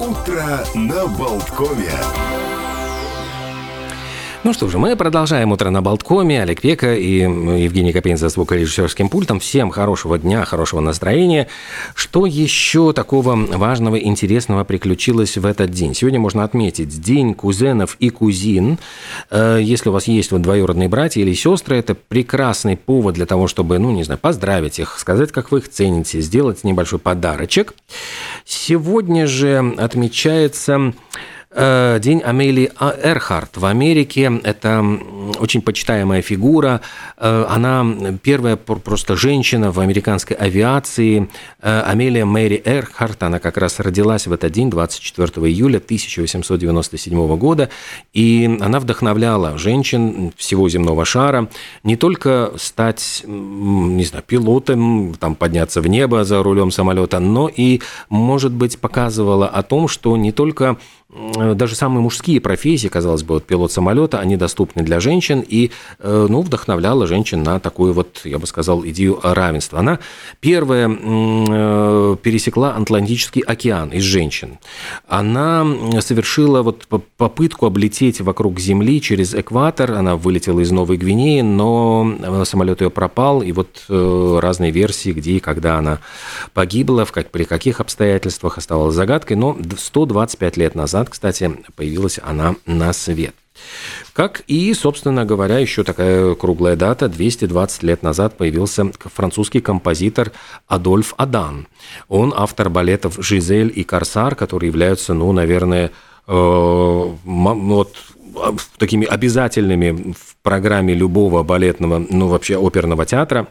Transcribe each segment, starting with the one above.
Утро на Болткове. Ну что же, мы продолжаем утро на Болткоме. Олег Пека и Евгений Копейн за звукорежиссерским пультом. Всем хорошего дня, хорошего настроения. Что еще такого важного, интересного приключилось в этот день? Сегодня можно отметить День кузенов и кузин. Э, если у вас есть вот двоюродные братья или сестры, это прекрасный повод для того, чтобы, ну, не знаю, поздравить их, сказать, как вы их цените, сделать небольшой подарочек. Сегодня же отмечается день Амелии Эрхарт в Америке. Это очень почитаемая фигура. Э, она первая просто женщина в американской авиации. Э, Амелия Мэри Эрхарт, она как раз родилась в этот день, 24 июля 1897 года. И она вдохновляла женщин всего земного шара не только стать, не знаю, пилотом, там, подняться в небо за рулем самолета, но и, может быть, показывала о том, что не только Э, даже самые мужские профессии, казалось бы, вот пилот самолета, они доступны для женщин и, э, ну, вдохновляла женщин на такую вот, я бы сказал, идею равенства. Она первая э, пересекла Атлантический океан из женщин. Она совершила вот попытку облететь вокруг Земли через экватор. Она вылетела из Новой Гвинеи, но самолет ее пропал, и вот разные версии, где и когда она погибла, в как, при каких обстоятельствах оставалась загадкой, но 125 лет назад назад, кстати, появилась она на свет. Как и, собственно говоря, еще такая круглая дата, 220 лет назад появился французский композитор Адольф Адан. Он автор балетов «Жизель» и «Корсар», которые являются, ну, наверное, э, вот, такими обязательными в программе любого балетного, ну, вообще оперного театра,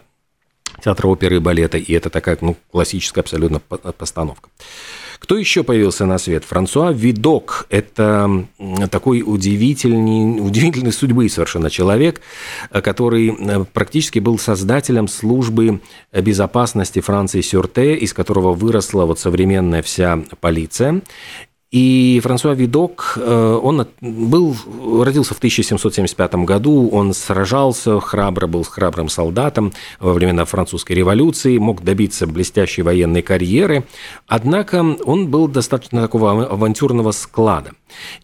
театра оперы и балета, и это такая, ну, классическая абсолютно постановка. Кто еще появился на свет? Франсуа Видок. Это такой удивительный, удивительной судьбы совершенно человек, который э, практически был создателем службы безопасности Франции Сюрте, из которого выросла вот современная вся полиция. И Франсуа Видок, э, он был, родился в 1775 году, он сражался, храбро был храбрым солдатом во времена французской революции, мог добиться блестящей военной карьеры, однако он был достаточно такого авантюрного склада.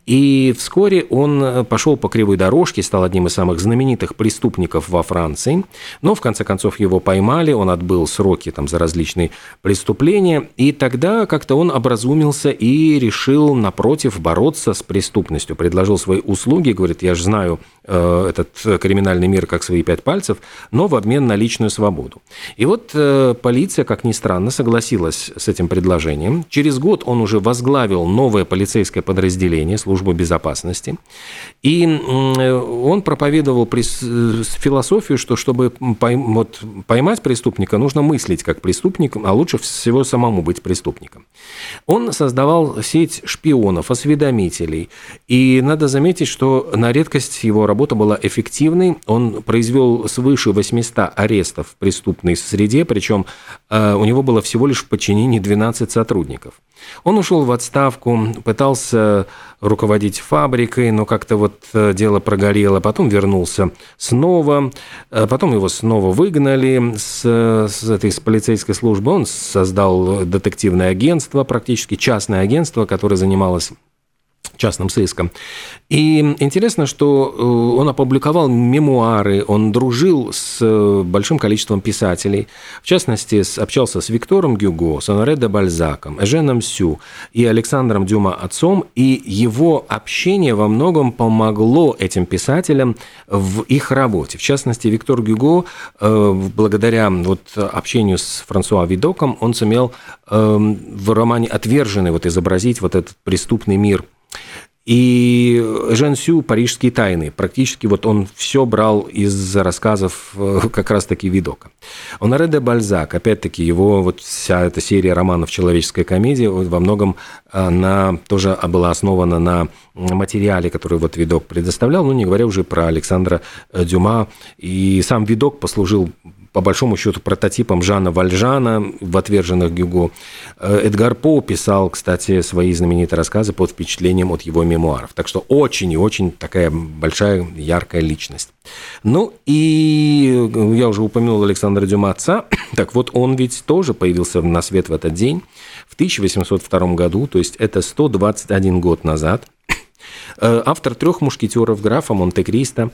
И вскоре он пошел по кривой дорожке, стал одним из самых знаменитых преступников во Франции, но в конце концов его поймали, он отбыл сроки там, за различные преступления, и тогда как-то он образумился и решил решил, напротив, бороться с преступностью, предложил свои услуги, говорит, я же знаю э, этот криминальный мир как свои пять пальцев, но в обмен на личную свободу. И вот э, полиция, как ни странно, согласилась с этим предложением. Через год он уже возглавил новое полицейское подразделение, службу безопасности, и э, он проповедовал философию, что чтобы вот, поймать преступника, нужно мыслить как преступник, а лучше всего самому быть преступником. Он создавал сеть шпионов, осведомителей. И надо заметить, что на редкость его работа была эффективной. Он произвел свыше 800 арестов в преступной среде, причем э, у него было всего лишь в подчинении 12 сотрудников. Он ушел в отставку, пытался руководить фабрикой, но как-то вот э, дело прогорело. Потом вернулся снова, э, потом его снова выгнали с, с этой с полицейской службы. Он создал детективное агентство, практически частное агентство, которое занималось частным сыском. И интересно, что э, он опубликовал мемуары, он дружил с э, большим количеством писателей, в частности, общался с Виктором Гюго, с Оноре де Бальзаком, Эженом Сю и Александром Дюма отцом, и его общение во многом помогло этим писателям в их работе. В частности, Виктор Гюго, э, благодаря вот общению с Франсуа Видоком, он сумел в романе «Отверженный» вот изобразить вот этот преступный мир – и Жан Сю «Парижские тайны». Практически вот он все брал из рассказов э, как раз-таки Видока. Оноре де Бальзак, опять-таки, его вот вся эта серия романов «Человеческая комедия» во многом она тоже была основана на материале, который вот Видок предоставлял, ну, не говоря уже про Александра Дюма. И сам Видок послужил по большому счету, прототипом Жана Вальжана в «Отверженных Гюго». Э, Эдгар По писал, кстати, свои знаменитые рассказы под впечатлением от его мемуаров. Так что очень и очень такая большая, яркая личность. Ну и я уже упомянул Александра Дюма отца. Так вот, он ведь тоже появился на свет в этот день. в 1802 году, то есть это 121 год назад. Э, автор трех мушкетеров графа Монте-Кристо.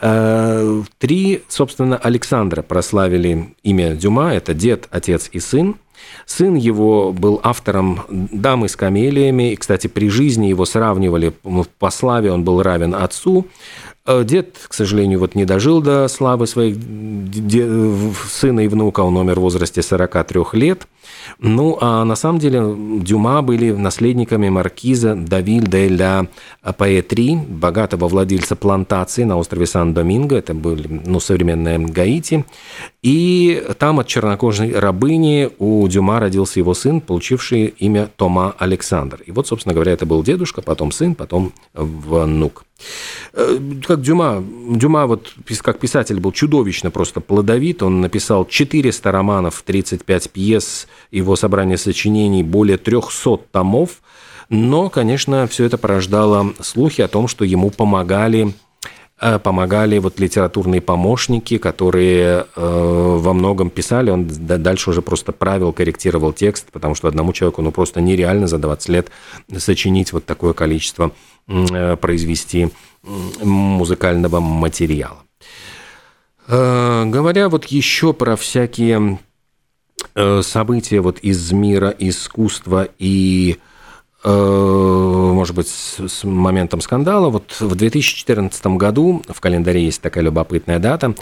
Э, три, собственно, Александра прославили имя Дюма. Это дед, отец и сын. Сын его был автором «Дамы с камелиями», и, кстати, при жизни его сравнивали, по славе он был равен отцу. Э, дед, к сожалению, вот не дожил до славы своих сына и внука, он умер в возрасте 43 лет. Ну, а на самом деле Дюма были наследниками маркиза Давиль де ля Паэтри, богатого владельца плантации на острове Сан-Доминго, это были ну, современное Гаити. И там от чернокожей рабыни у Дюма родился его сын, получивший имя Тома Александр. И вот, собственно говоря, это был дедушка, потом сын, потом внук. Э, как Дюма, Дюма вот как писатель был чудовищно просто плодовит, он написал 400 романов, 35 пьес, его собрание сочинений более 300 томов, но, конечно, все это порождало слухи о том, что ему помогали помогали вот литературные помощники, которые э, во многом писали, он дальше уже просто правил, корректировал текст, потому что одному человеку ну просто нереально за 20 лет сочинить вот такое количество, э, произвести музыкального материала. Э, говоря вот еще про всякие Э, события вот из мира искусства и э, может быть, с моментом скандала. Вот в 2014 году, в календаре есть такая любопытная дата,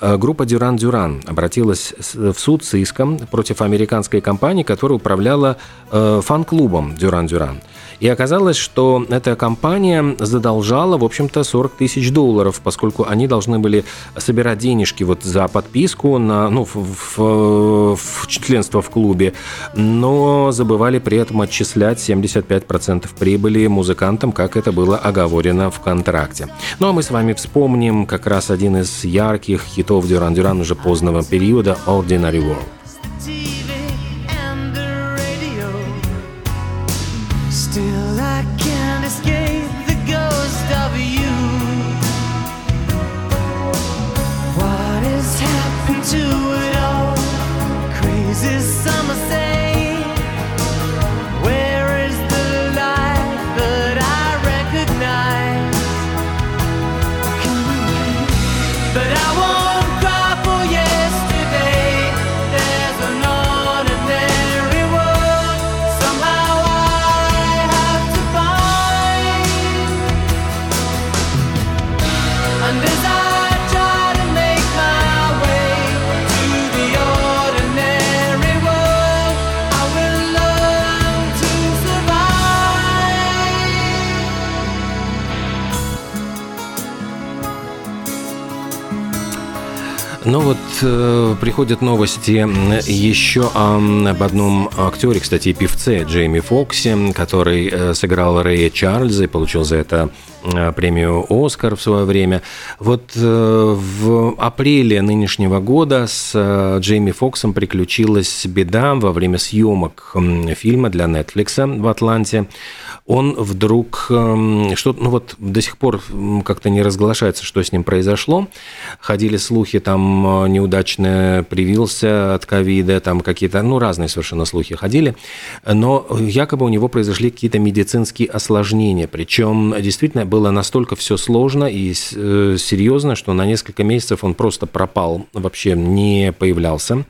э, группа «Дюран-Дюран» обратилась в суд с иском против американской компании, которая управляла фан-клубом «Дюран-Дюран». И оказалось, что эта компания задолжала, в общем-то, 40 тысяч долларов, поскольку они должны были собирать денежки вот за подписку на, ну, в, в, в членство в клубе, но забывали при этом отчислять 75% прибыли музыкантам, как это было оговорено в контракте. Ну а мы с вами вспомним как раз один из ярких хитов Дюран-Дюран уже позднего периода «Ordinary World». Ну вот э, приходят новости еще об одном актере, кстати, и певце Джейми Фоксе, который э, сыграл Рэя Чарльза и получил за это э, премию «Оскар» в свое время. Вот э, в апреле нынешнего года с э, Джейми Фоксом приключилась беда во время съемок фильма для Netflix в Атланте он вдруг эм, что ну вот до сих пор как-то не разглашается, что с ним произошло. Ходили слухи, там э, неудачно привился от ковида, там какие-то, ну, разные совершенно слухи ходили, но якобы у него произошли какие-то медицинские осложнения, причем действительно было настолько все сложно и э, серьезно, что на несколько месяцев он просто пропал, вообще не появлялся,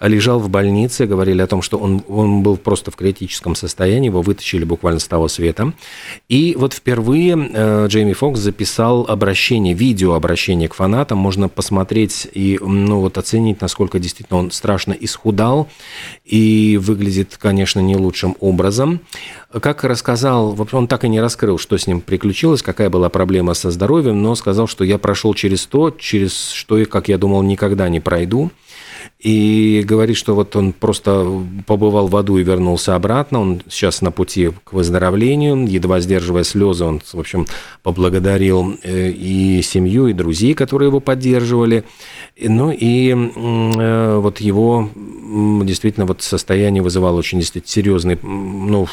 лежал в больнице, говорили о том, что он, он был просто в критическом состоянии, его вытащили буквально с того света. И вот впервые э, Джейми Фокс записал обращение, видеообращение к фанатам. Можно посмотреть и ну, вот оценить, насколько действительно он страшно исхудал и выглядит, конечно, не лучшим образом. Как рассказал, он так и не раскрыл, что с ним приключилось, какая была проблема со здоровьем, но сказал, что я прошел через то, через что, как я думал, никогда не пройду. И говорит, что вот он просто побывал в аду и вернулся обратно, он сейчас на пути к выздоровлению, едва сдерживая слезы, он, в общем, поблагодарил э, и семью, и друзей, которые его поддерживали, ну и э, вот его действительно вот состояние вызывало очень действительно серьезный, ну,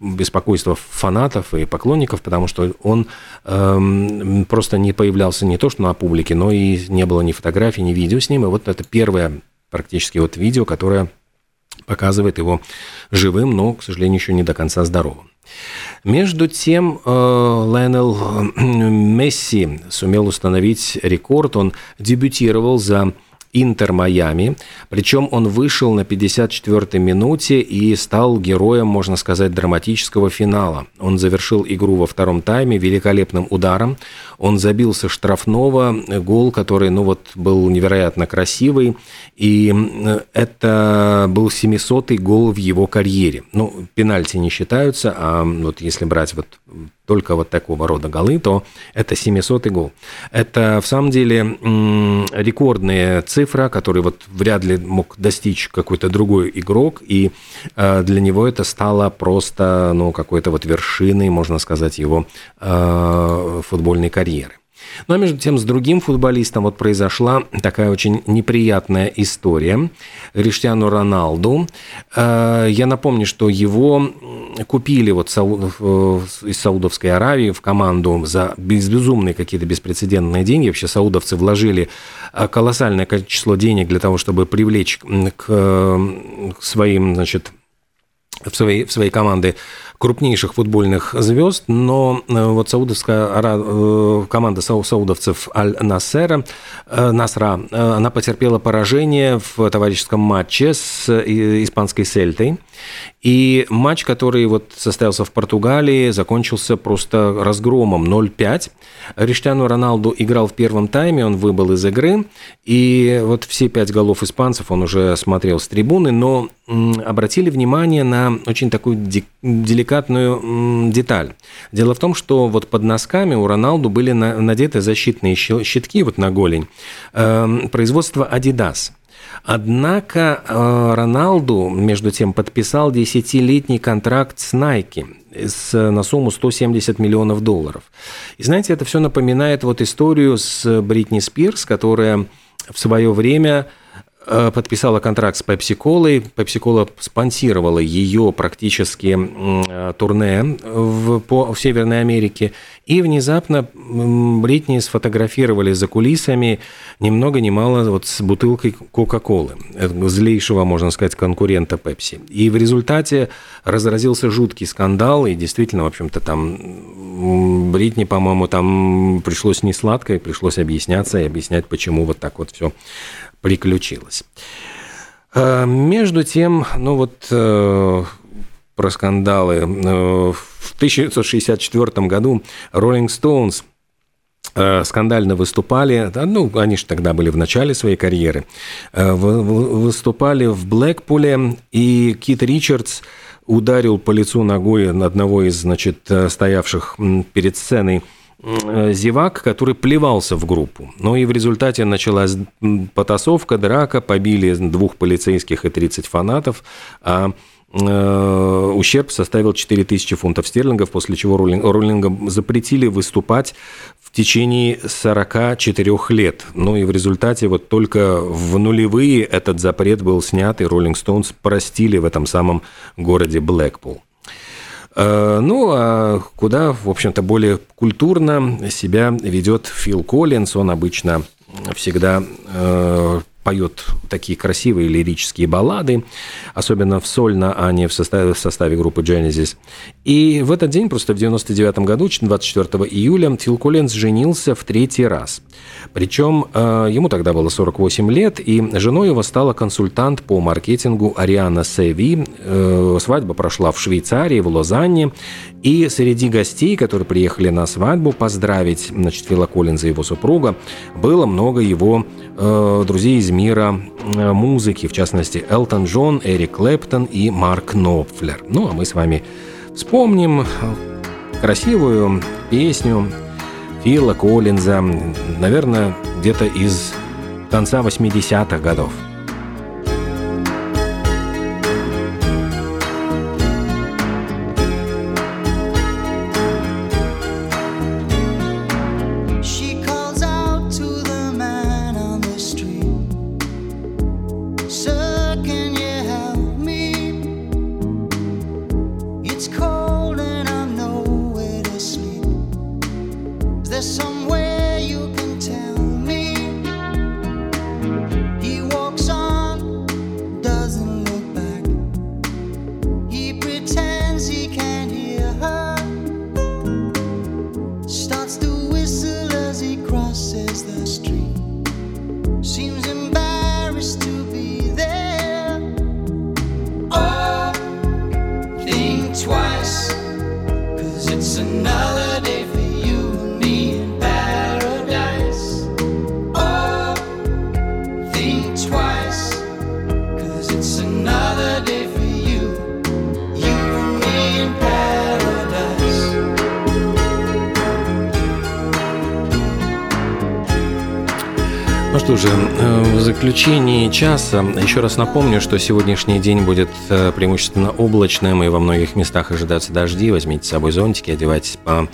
беспокойство фанатов и поклонников, потому что он э, просто не появлялся не то что на публике, но и не было ни фотографий, ни видео с ним. И вот это первое практически вот видео, которое показывает его живым, но, к сожалению, еще не до конца здоровым. Между тем, э, Лайонел Месси сумел установить рекорд. Он дебютировал за Интер Майами. Причем он вышел на 54-й минуте и стал героем, можно сказать, драматического финала. Он завершил игру во втором тайме великолепным ударом. Он забился штрафного, гол, который, ну вот, был невероятно красивый. И это был 700-й гол в его карьере. Ну, пенальти не считаются, а вот если брать вот только вот такого рода голы, то это 700-й гол. Это, в самом деле, рекордная цифра, которую вот вряд ли мог достичь какой-то другой игрок, и э, для него это стало просто, ну, какой-то вот вершиной, можно сказать, его э, футбольной карьеры. Ну а между тем с другим футболистом вот произошла такая очень неприятная история. Криштиану Роналду. Э, я напомню, что его купили вот из Саудовской Аравии в команду за безумные какие-то беспрецедентные деньги. Вообще саудовцы вложили э, колоссальное число денег для того, чтобы привлечь к своим, значит, в своей, в своей команды крупнейших футбольных звезд, но э, вот саудовская э, команда саудовцев Аль-Насера, э, Насра, она потерпела поражение в товарищеском матче с испанской Сельтой. И матч, который вот состоялся в Португалии, закончился просто разгромом 0-5. Риштиану Роналду играл в первом тайме, он выбыл из игры, и вот все пять голов испанцев он уже смотрел с трибуны, но обратили внимание на очень такую деликатную деталь. Дело в том, что вот под носками у Роналду были надеты защитные щитки вот на голень эм, производства Adidas – Однако э, Роналду, между тем, подписал 10-летний контракт с Nike с, на сумму 170 миллионов долларов. И знаете, это все напоминает вот историю с Бритни Спирс, которая в свое время Э, подписала контракт с Pepsi Cola. Pepsi Cola спонсировала ее практически э, турне в, по, в Северной Америке. И внезапно Бритни сфотографировали за кулисами ни много ни мало вот с бутылкой Кока-Колы, злейшего, можно сказать, конкурента Пепси. И в результате разразился жуткий скандал, и действительно, в общем-то, там Бритни, по-моему, там пришлось не сладко, и пришлось объясняться и объяснять, почему вот так вот все приключилось. А, между тем, ну вот э, про скандалы. Э, в 1964 году Rolling Stones э, скандально выступали, ну, они же тогда были в начале своей карьеры, выступали в Блэкпуле, и Кит Ричардс ударил по лицу ногой одного из, значит, стоявших перед сценой зевак, который плевался в группу. Ну и в результате началась потасовка, драка, побили двух полицейских и 30 фанатов, а э, ущерб составил 4000 фунтов стерлингов, после чего роллингам запретили выступать в течение 44 лет. Ну и в результате вот только в нулевые этот запрет был снят, и Роллинг Стоунс простили в этом самом городе Блэкпул. Э, ну, а куда, в общем-то, более культурно себя ведет Фил Коллинз. Он обычно всегда э, поет такие красивые лирические баллады, особенно в сольно, а не в составе, в составе группы Genesis. И в этот день, просто в 99 году, 24 июля, Фил Коллинз женился в третий раз. Причем э, ему тогда было 48 лет, и женой его стала консультант по маркетингу Ариана Севи. Э, свадьба прошла в Швейцарии, в Лозанне, и среди гостей, которые приехали на свадьбу поздравить значит, Фила Коллинза и его супруга, было много его э, друзей из мира э, музыки, в частности, Элтон Джон, Эрик Клэптон и Марк Нопфлер. Ну, а мы с вами вспомним красивую песню Фила Коллинза, наверное, где-то из конца 80-х годов. seems embarrassed to что же, э, в заключении часа еще раз напомню, что сегодняшний день будет э, преимущественно облачным, и во многих местах ожидаются дожди. Возьмите с собой зонтики, одевайтесь по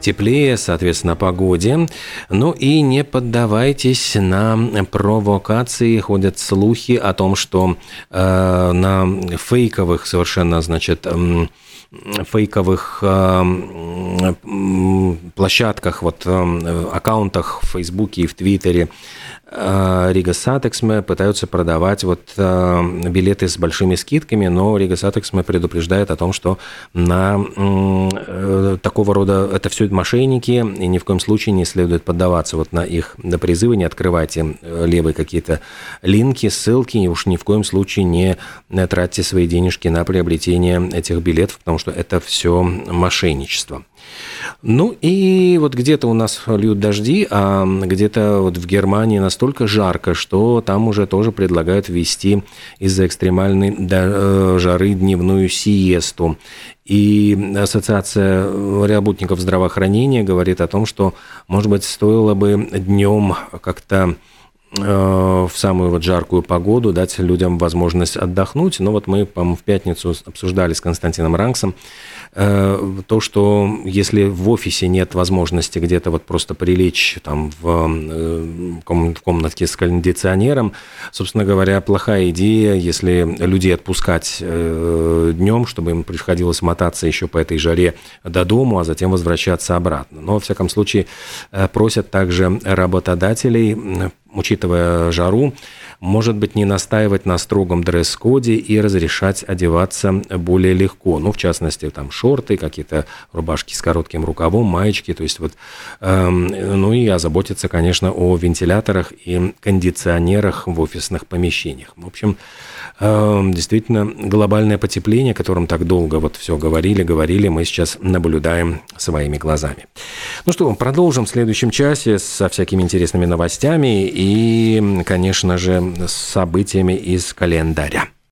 теплее, соответственно, погоде. Ну и не поддавайтесь на провокации. Ходят слухи о том, что э, на фейковых совершенно, значит, э, фейковых э, площадках, вот э, аккаунтах в Фейсбуке и в Твиттере. Э, Rīgas Satiksme пытаются продавать вот билеты с большими скидками, но Rīgas Satiksme предупреждает о том, что на такого рода это все мошенники, и ни в коем случае не следует поддаваться вот на их на призывы, не открывайте левые какие-то линки, ссылки, и уж ни в коем случае не тратьте свои денежки на приобретение этих билетов, потому что это все мошенничество. Ну и вот где-то у нас льют дожди, а где-то вот в Германии настолько жарко, что там уже тоже предлагают ввести из-за экстремальной э, жары дневную сиесту. И Ассоциация работников здравоохранения говорит о том, что, может быть, стоило бы днем как-то в самую вот жаркую погоду дать людям возможность отдохнуть. Но вот мы, по-моему, в пятницу обсуждали с Константином Ранксом Э, то, что если в офисе нет возможности где-то вот просто прилечь там в, э, в комнатке с кондиционером, собственно говоря, плохая идея, если людей отпускать э, днем, чтобы им приходилось мотаться еще по этой жаре до дому, а затем возвращаться обратно. Но, во всяком случае, просят также работодателей, учитывая жару, может быть, не настаивать на строгом дресс-коде и разрешать одеваться более легко. Ну, в частности, там шорты, какие-то рубашки с коротким рукавом, маечки, то есть вот, эм, ну и озаботиться, конечно, о вентиляторах и кондиционерах в офисных помещениях. В общем, эм, действительно, глобальное потепление, о котором так долго вот все говорили, говорили, мы сейчас наблюдаем своими глазами. Ну что, продолжим в следующем часе со всякими интересными новостями и, конечно же, событиями из календаря.